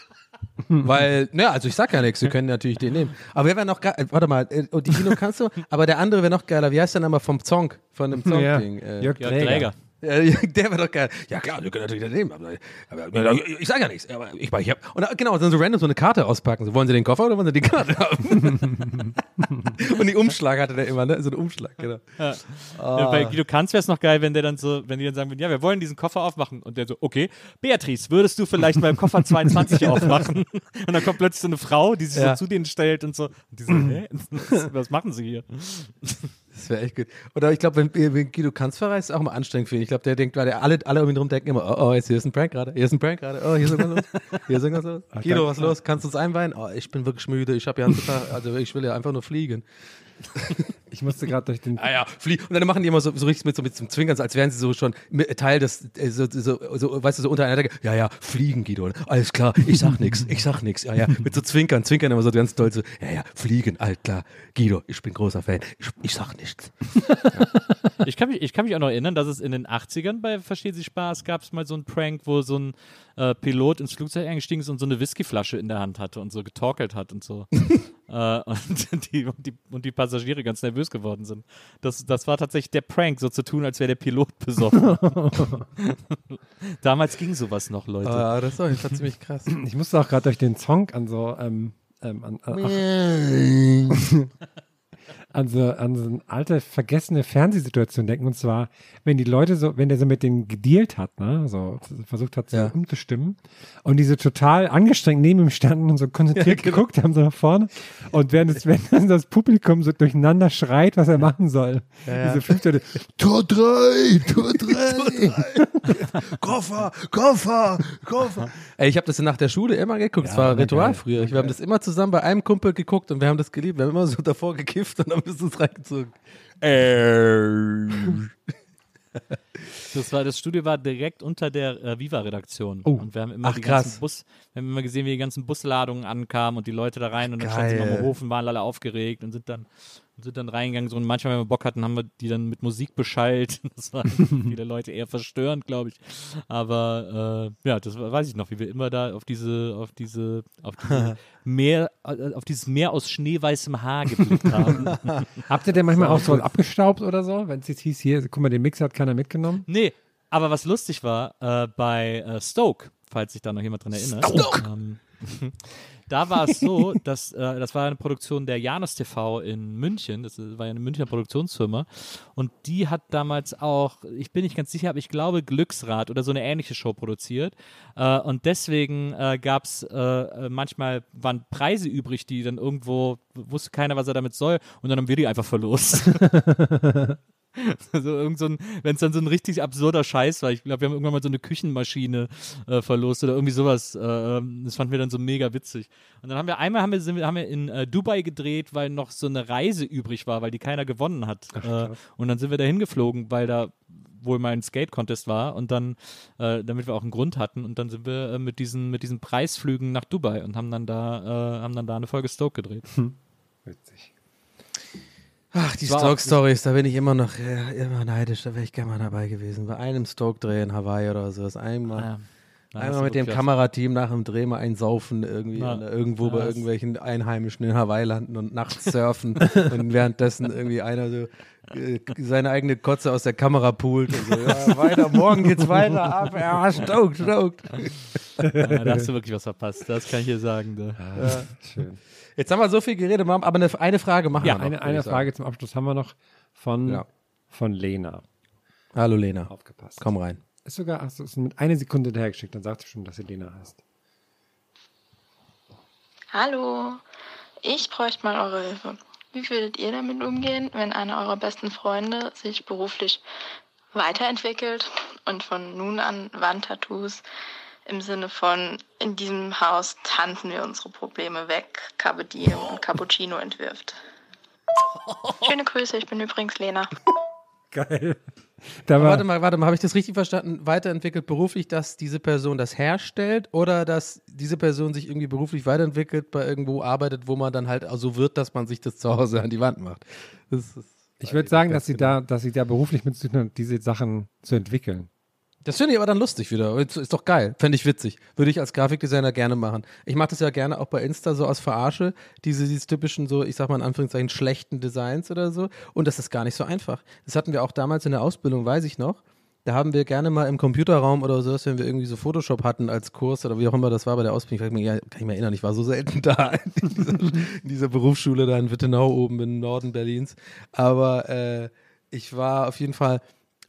Weil, naja, also ich sag ja nichts, Sie können natürlich den nehmen. Aber wer wäre noch geil? äh, Warte mal, äh, oh, die Kino kannst du, aber der andere wäre noch geiler. Wie heißt der nochmal vom Song? Von dem Ja. Song-Ding? Äh, Jörg Jörg Träger. Der wäre doch geil. Ja klar, wir können natürlich den nehmen. Aber, aber, ich sage ja nichts. Aber ich, ich hab, und da- genau, dann so random so eine Karte auspacken. So, wollen Sie den Koffer oder wollen Sie die Karte haben? und die Umschlag hatte der immer, ne? So einen Umschlag, genau. Ja. Ah. Bei Guido Kanz wäre es noch geil, wenn der dann so, wenn die dann sagen würden, ja, wir wollen diesen Koffer aufmachen. Und der so, okay, Beatrice, würdest du vielleicht beim Koffer 22 aufmachen? Und dann kommt plötzlich so eine Frau, die sich Ja. so zu denen stellt und so, und die so, hä? Was machen sie hier? Das wäre echt gut. Oder ich glaube, wenn, wenn Guido Kanz verreist, ist auch mal anstrengend für ihn. Ich glaube, der denkt, weil der alle, alle um ihn drum denken immer, oh, oh, jetzt hier ist ein Prank gerade, hier ist ein Prank gerade, oh, hier ist irgendwas los, hier ist irgendwas los. Guido, was los? Kannst du uns einweihen? Oh, ich bin wirklich müde, ich habe ja einen Tag, also ich will ja einfach nur fliegen. Ich musste gerade durch den. Ah ja, flie und dann machen die immer so, so richtig mit so mit zum Zwinkern, als wären sie so schon mit- Teil des, äh, so, so, so, weißt du, so untereinander. Ja, ja, fliegen, Guido. Alles klar, ich sag nix, ich sag nix. Ja, ja, mit so Zwinkern, Zwinkern immer so ganz doll so. Ja, ja, fliegen, alt klar. Guido, ich bin großer Fan. Ich, ich sag nichts. Ich kann, mich, ich kann mich auch noch erinnern, dass es in den 80ern bei Versteht sich Spaß gab es mal so einen Prank, wo so ein äh, Pilot ins Flugzeug eingestiegen ist und so eine Whiskyflasche in der Hand hatte und so getorkelt hat und so. Äh, und, die, und, die, und die Passagiere ganz nervös geworden sind. Das, das war tatsächlich der Prank, so zu tun, als wäre der Pilot besoffen. Damals ging sowas noch, Leute. Ah, das war ziemlich krass. Ich musste auch gerade durch den Song an so, ähm, ähm, an, an, ach, an so, an so eine alte, vergessene Fernsehsituation denken. Und zwar, wenn die Leute so, wenn der so mit denen gedealt hat, ne, so versucht hat, so Ja. umzustimmen, und diese total angestrengt neben ihm standen und so konzentriert Ja, genau. geguckt haben, so nach vorne. Und während das, wenn das Publikum so durcheinander schreit, was er machen soll. Ja. Diese fünf Leute, Tor 3, Tor 3. Koffer, Koffer, Koffer. Ey, ich habe das nach der Schule immer geguckt. war war Ritual geil. früher. Wir haben das immer zusammen bei einem Kumpel geguckt und wir haben das geliebt. Wir haben immer so davor gekifft und haben das uns reingezogen. Äh. Das, war, das Studio war direkt unter der äh, Viva-Redaktion. Oh. Und wir haben immer Ach, die krass. ganzen Bus, wir haben immer gesehen, wie die ganzen Busladungen ankamen und die Leute da rein und dann standen sie mal am Hofen, waren alle aufgeregt und sind dann, und sind dann reingegangen. So, und manchmal, wenn wir Bock hatten, haben wir die dann mit Musik beschallt. Das waren viele Leute eher verstörend, glaube ich. Aber äh, ja, das war- weiß ich noch, wie wir immer da auf diese, auf diese, auf diese Meer, äh, auf dieses Meer aus schneeweißem Haar geblickt haben. habt ihr denn manchmal war auch so abgestaubt oder so? Wenn es jetzt hieß, hier, guck mal, den Mixer hat keiner mitgenommen. Nee, aber was lustig war, äh, bei äh, Stoke, falls sich da noch jemand dran erinnert. Stoke! Ähm, da war es so, dass äh, das war eine Produktion der Janus TV in München. Das war ja eine Münchner Produktionsfirma. Und die hat damals auch, ich bin nicht ganz sicher, aber ich glaube Glücksrad oder so eine ähnliche Show produziert. Äh, und deswegen äh, gab es äh, äh, manchmal waren Preise übrig, die dann irgendwo wusste keiner, was er damit soll. Und dann haben wir die einfach verlost. Also irgend so ein, wenn es dann so ein richtig absurder Scheiß war. Ich glaube, wir haben irgendwann mal so eine Küchenmaschine äh, verlost oder irgendwie sowas. Äh, ähm, das fanden wir dann so mega witzig. Und dann haben wir einmal haben wir, sind haben wir in äh, Dubai gedreht, weil noch so eine Reise übrig war, weil die keiner gewonnen hat. Äh, und dann sind wir da hingeflogen, weil da wohl mal ein Skate-Contest war und dann, äh, damit wir auch einen Grund hatten und dann sind wir äh, mit diesen mit diesen Preisflügen nach Dubai und haben dann da haben dann da eine Folge Stoke gedreht. Witzig. Ach, die Stoke-Stories, da bin ich immer noch äh, immer neidisch. Da wäre ich gerne mal dabei gewesen. Bei einem Stoke-Dreh in Hawaii oder so. Das einmal, Ja. Einmal mit dem was. Kamerateam nach dem Dreh mal einsaufen irgendwie Ja. oder irgendwo Ja, bei irgendwelchen Einheimischen in Hawaii landen und nachts surfen und währenddessen irgendwie einer so äh, seine eigene Kotze aus der Kamera poolt und so, ja, weiter, morgen geht's weiter ab, ja, stoked, stoked. Ja, da hast du wirklich was verpasst. Das kann ich dir sagen. Da. Ja. Schön. Jetzt haben wir so viel geredet, aber eine, eine Frage machen Ja, wir noch. eine, eine. Frage zum Abschluss haben wir noch von, Ja. von Lena. Hallo Lena. Aufgepasst. Komm rein. Ist sogar, ach so, ist mit einer Sekunde hinterhergeschickt, dann sagt sie schon, dass sie Lena heißt. Hallo, ich bräuchte mal eure Hilfe. Wie würdet ihr damit umgehen, wenn einer eurer besten Freunde sich beruflich weiterentwickelt und von nun an Wandtattoos im Sinne von in diesem Haus tanzen wir unsere Probleme weg, Carpe Diem und Cappuccino entwirft? Schöne Grüße, ich bin übrigens Lena. Geil. War, warte mal, warte mal, habe ich das richtig verstanden? Weiterentwickelt beruflich, dass diese Person das herstellt oder dass diese Person sich irgendwie beruflich weiterentwickelt, bei irgendwo arbeitet, wo man dann halt so wird, dass man sich das zu Hause an die Wand macht? Das ist, ich würde sagen, dass sie da, dass sie da beruflich mit zu tun hat, diese Sachen zu entwickeln. Das finde ich aber dann lustig wieder. Ist doch geil. Fände ich witzig. Würde ich als Grafikdesigner gerne machen. Ich mache das ja gerne auch bei Insta so aus Verarsche. Diese, diese typischen so, ich sag mal in Anführungszeichen, schlechten Designs oder so. Und das ist gar nicht so einfach. Das hatten wir auch damals in der Ausbildung, weiß ich noch. Da haben wir gerne mal im Computerraum oder so, wenn wir irgendwie so Photoshop hatten als Kurs oder wie auch immer das war bei der Ausbildung, ich kann mich, kann ich mich erinnern, ich war so selten da in dieser, in dieser Berufsschule da in Wittenau oben im Norden Berlins. Aber äh, ich war auf jeden Fall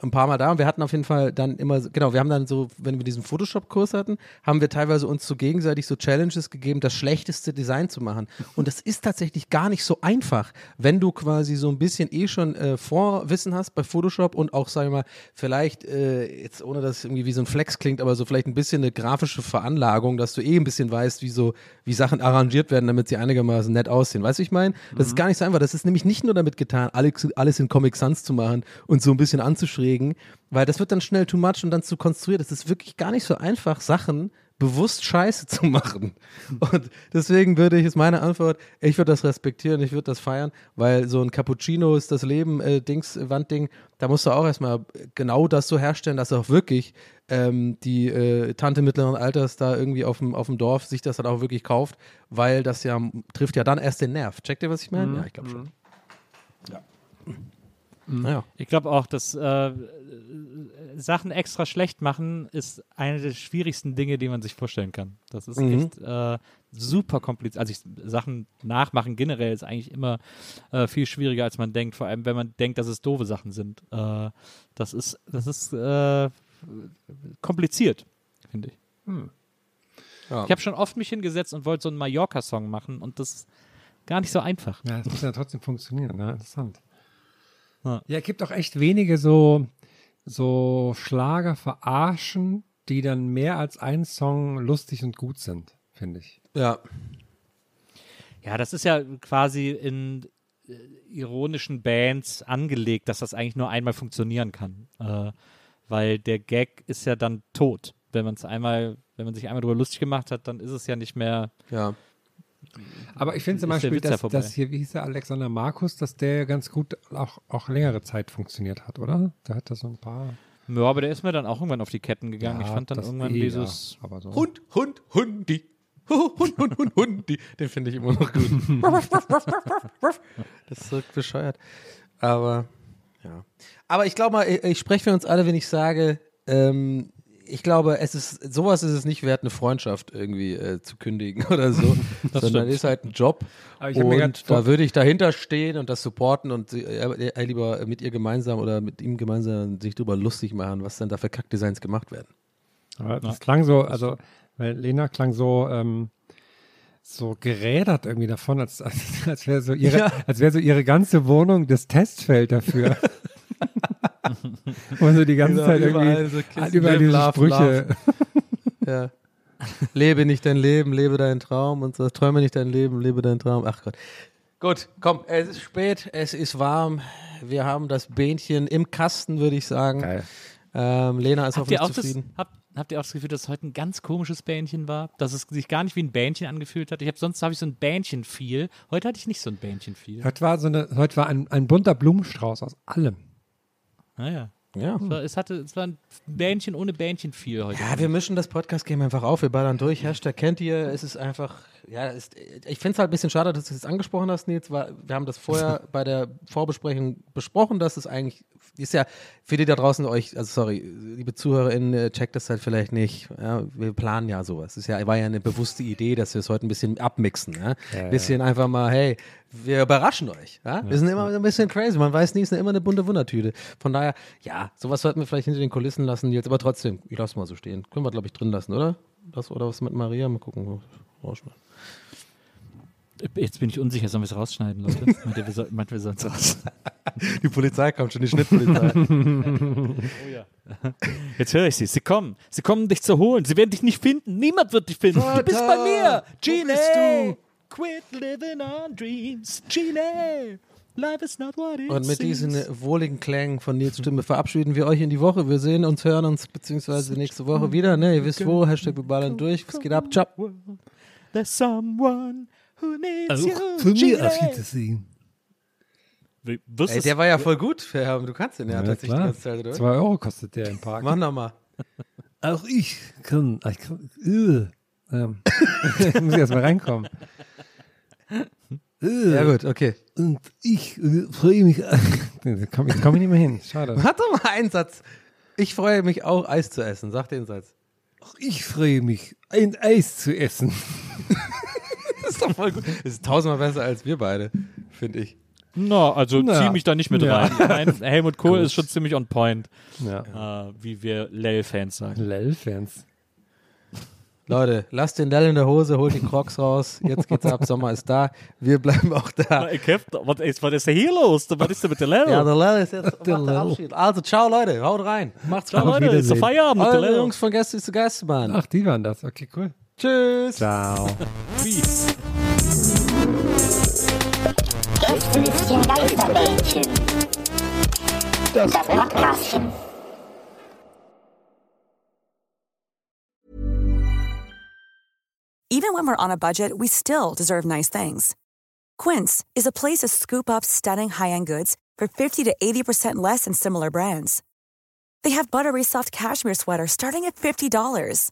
ein paar Mal da und wir hatten auf jeden Fall dann immer, genau, wir haben dann so, wenn wir diesen Photoshop-Kurs hatten, haben wir teilweise uns so gegenseitig so Challenges gegeben, das schlechteste Design zu machen. Und das ist tatsächlich gar nicht so einfach, wenn du quasi so ein bisschen eh schon äh, Vorwissen hast bei Photoshop und auch, sag ich mal, vielleicht, äh, jetzt ohne dass es irgendwie wie so ein Flex klingt, aber so vielleicht ein bisschen eine grafische Veranlagung, dass du eh ein bisschen weißt, wie so, wie Sachen arrangiert werden, damit sie einigermaßen nett aussehen. Weißt du, ich meine? Das ist gar nicht so einfach. Das ist nämlich nicht nur damit getan, alles, alles in Comic Sans zu machen und so ein bisschen anzuschrägen, weil das wird dann schnell too much und dann zu konstruiert. Es ist wirklich gar nicht so einfach, Sachen bewusst scheiße zu machen. Und deswegen würde ich, ist meine Antwort, ich würde das respektieren, ich würde das feiern, weil so ein Cappuccino ist das Leben, äh, Dings, äh, Wandding, da musst du auch erstmal genau das so herstellen, dass auch wirklich ähm, die äh, Tante mittleren Alters da irgendwie auf dem, auf dem Dorf sich das dann auch wirklich kauft, weil das ja trifft ja dann erst den Nerv. Checkt ihr, was ich meine? Mhm. Ja, ich glaube schon. Mhm. Ja. Ich glaube auch, dass äh, Sachen extra schlecht machen ist eine der schwierigsten Dinge, die man sich vorstellen kann. Das ist Mhm. echt äh, super kompliziert. Also ich, Sachen nachmachen generell ist eigentlich immer äh, viel schwieriger, als man denkt. Vor allem, wenn man denkt, dass es doofe Sachen sind. Äh, das ist, das ist äh, kompliziert, finde ich. Hm. Ja. Ich habe schon oft mich hingesetzt und wollte so einen Mallorca-Song machen und das ist gar nicht so einfach. Ja, das muss ja trotzdem funktionieren, ne? Interessant. Ja. Ja, es gibt auch echt wenige so, so Schlager verarschen, die dann mehr als ein Song lustig und gut sind, finde ich. Ja. Ja, das ist ja quasi in äh, ironischen Bands angelegt, dass das eigentlich nur einmal funktionieren kann. Äh, weil der Gag ist ja dann tot. Wenn man es einmal, wenn man sich einmal darüber lustig gemacht hat, dann ist es ja nicht mehr. Ja. Aber ich finde zum Beispiel, dass, dass hier, wie hieß der Alexander Markus, dass der ganz gut auch, auch längere Zeit funktioniert hat, oder? Der hat da so ein paar. Ja, aber der ist mir dann auch irgendwann auf die Ketten gegangen. Ja, ich fand dann irgendwann eh, dieses. ja, aber so. Hund, Hund, Hundi. Hund, Hund, Hund, Hundi. Den finde ich immer noch gut. das ist so bescheuert. Aber, ja. Aber ich glaube mal, ich, ich spreche für uns alle, wenn ich sage, ähm, ich glaube, es ist, sowas ist es nicht wert, eine Freundschaft irgendwie äh, zu kündigen oder so, Das sondern stimmt. ist halt ein Job. Und da würde ich dahinter stehen und das supporten und äh, äh, lieber mit ihr gemeinsam oder mit ihm gemeinsam sich darüber lustig machen, was dann da für Kackdesigns gemacht werden. Aber das klang so, also, weil Lena klang so, ähm, so gerädert irgendwie davon, als, als, als wäre so ihre, Ja. als wäre so ihre ganze Wohnung das Testfeld dafür. Wo so die ganze Genau, Zeit überall irgendwie so Kiss, hat überall diese love, Sprüche. Ja. Lebe nicht dein Leben, lebe deinen Traum und so. Träume nicht dein Leben, lebe deinen Traum. Ach Gott. Gut, komm, es ist spät, es ist warm. Wir haben das Bähnchen im Kasten, würde ich sagen. Geil. Ähm, Lena ist Habt hoffentlich auch das, zufrieden. habt, habt ihr auch das Gefühl, dass es heute ein ganz komisches Bähnchen war? Dass es sich gar nicht wie ein Bähnchen angefühlt hat? Ich habe sonst habe ich so ein Bähnchen-Feel. Heute hatte ich nicht so ein Bähnchen-Feel. Heute war, so eine, heute war ein, ein bunter Blumenstrauß aus allem. Naja. Ja. Es, war, es, hatte, es war ein Bähnchen ohne Bähnchen-Feel heute. Ja, wir mischen das Podcast-Game einfach auf, wir ballern durch. Hashtag kennt ihr, es ist einfach, ja, ist, ich finde es halt ein bisschen schade, dass du es jetzt angesprochen hast, Nils, weil wir haben das vorher bei der Vorbesprechung besprochen, dass es eigentlich, ist ja, für die da draußen euch, also sorry, liebe ZuhörerInnen, äh, checkt das halt vielleicht nicht, ja, wir planen ja sowas. Es ja, war ja eine bewusste Idee, dass wir es heute ein bisschen abmixen, ja? Ja, ein bisschen einfach mal, hey, wir überraschen euch, ja? Wir sind immer ein bisschen crazy, man weiß nie, es ist immer eine bunte Wundertüte. Von daher, ja, sowas sollten wir vielleicht hinter den Kulissen lassen jetzt, aber trotzdem, ich lasse mal so stehen. Können wir, glaube ich, drin lassen, oder? Das, oder was mit Maria? Mal gucken. Rausschneiden. Jetzt bin ich unsicher, sollen wir es rausschneiden, Leute? Meint ihr, wir soll- meint, wir sollen es raus? Die Polizei kommt schon, die Schnittpolizei. oh ja. Jetzt höre ich sie. Sie kommen. Sie kommen dich zu holen. Sie werden dich nicht finden. Niemand wird dich finden. Du bist bei mir. Gene. bist Quit living on dreams. Gene. Life is not what it Und mit seems. diesen wohligen Klängen von Nils Stimme verabschieden wir euch in die Woche. Wir sehen uns, hören uns beziehungsweise nächste Woche wieder. Ne, ihr wisst wo. Hashtag wir ballern durch. Es geht ab. Ciao. There's someone who needs Also you. für mich. Wie- wirst Ey, der war ja voll gut. Herr, Du kannst den ja, Ja, tatsächlich klar. die ganze Zeit, oder? Zwei Euro kostet der im Park. Mach nochmal. Auch ich kann. Ich kann äh, Ähm, muss ich erst mal reinkommen. äh, Ja gut, okay. Und ich äh, freue mich. Jetzt komme ich, komm ich nicht mehr hin. Schade. Mach doch mal einen Satz. Ich freue mich auch, Eis zu essen. Sag den Satz. Auch ich freue mich, ein Eis zu essen. Das ist doch voll gut. Das ist tausendmal besser als wir beide, finde ich. Na, also Na. zieh mich da nicht mit Ja. rein. Mein Helmut Kohl Gut. ist schon ziemlich on point, Ja. äh, wie wir Lel-Fans sagen. Lel-Fans. Leute, lasst den Dell in der Hose, holt die Crocs raus. Jetzt geht's ab, Sommer ist da. Wir bleiben auch da. Ich hab, was, ist, was ist denn hier los? Was ist denn mit der Lel? Ja, der Lel ist jetzt Der der. Abschied. Also, ciao Leute, haut rein. Macht's Ciao, gut. Leute, ist der. Feierabend der Eure. Jungs von Gäste zu Geisterbahn. Ach, die waren das. Okay, cool. Tschüss. Ciao. Peace. Gästelistchen Geisterbällchen. Das Podcastchen. Even when we're on a budget, we still deserve nice things. Quince is a place to scoop up stunning high-end goods for 50 to 80% less than similar brands. They have buttery soft cashmere sweaters starting at $50,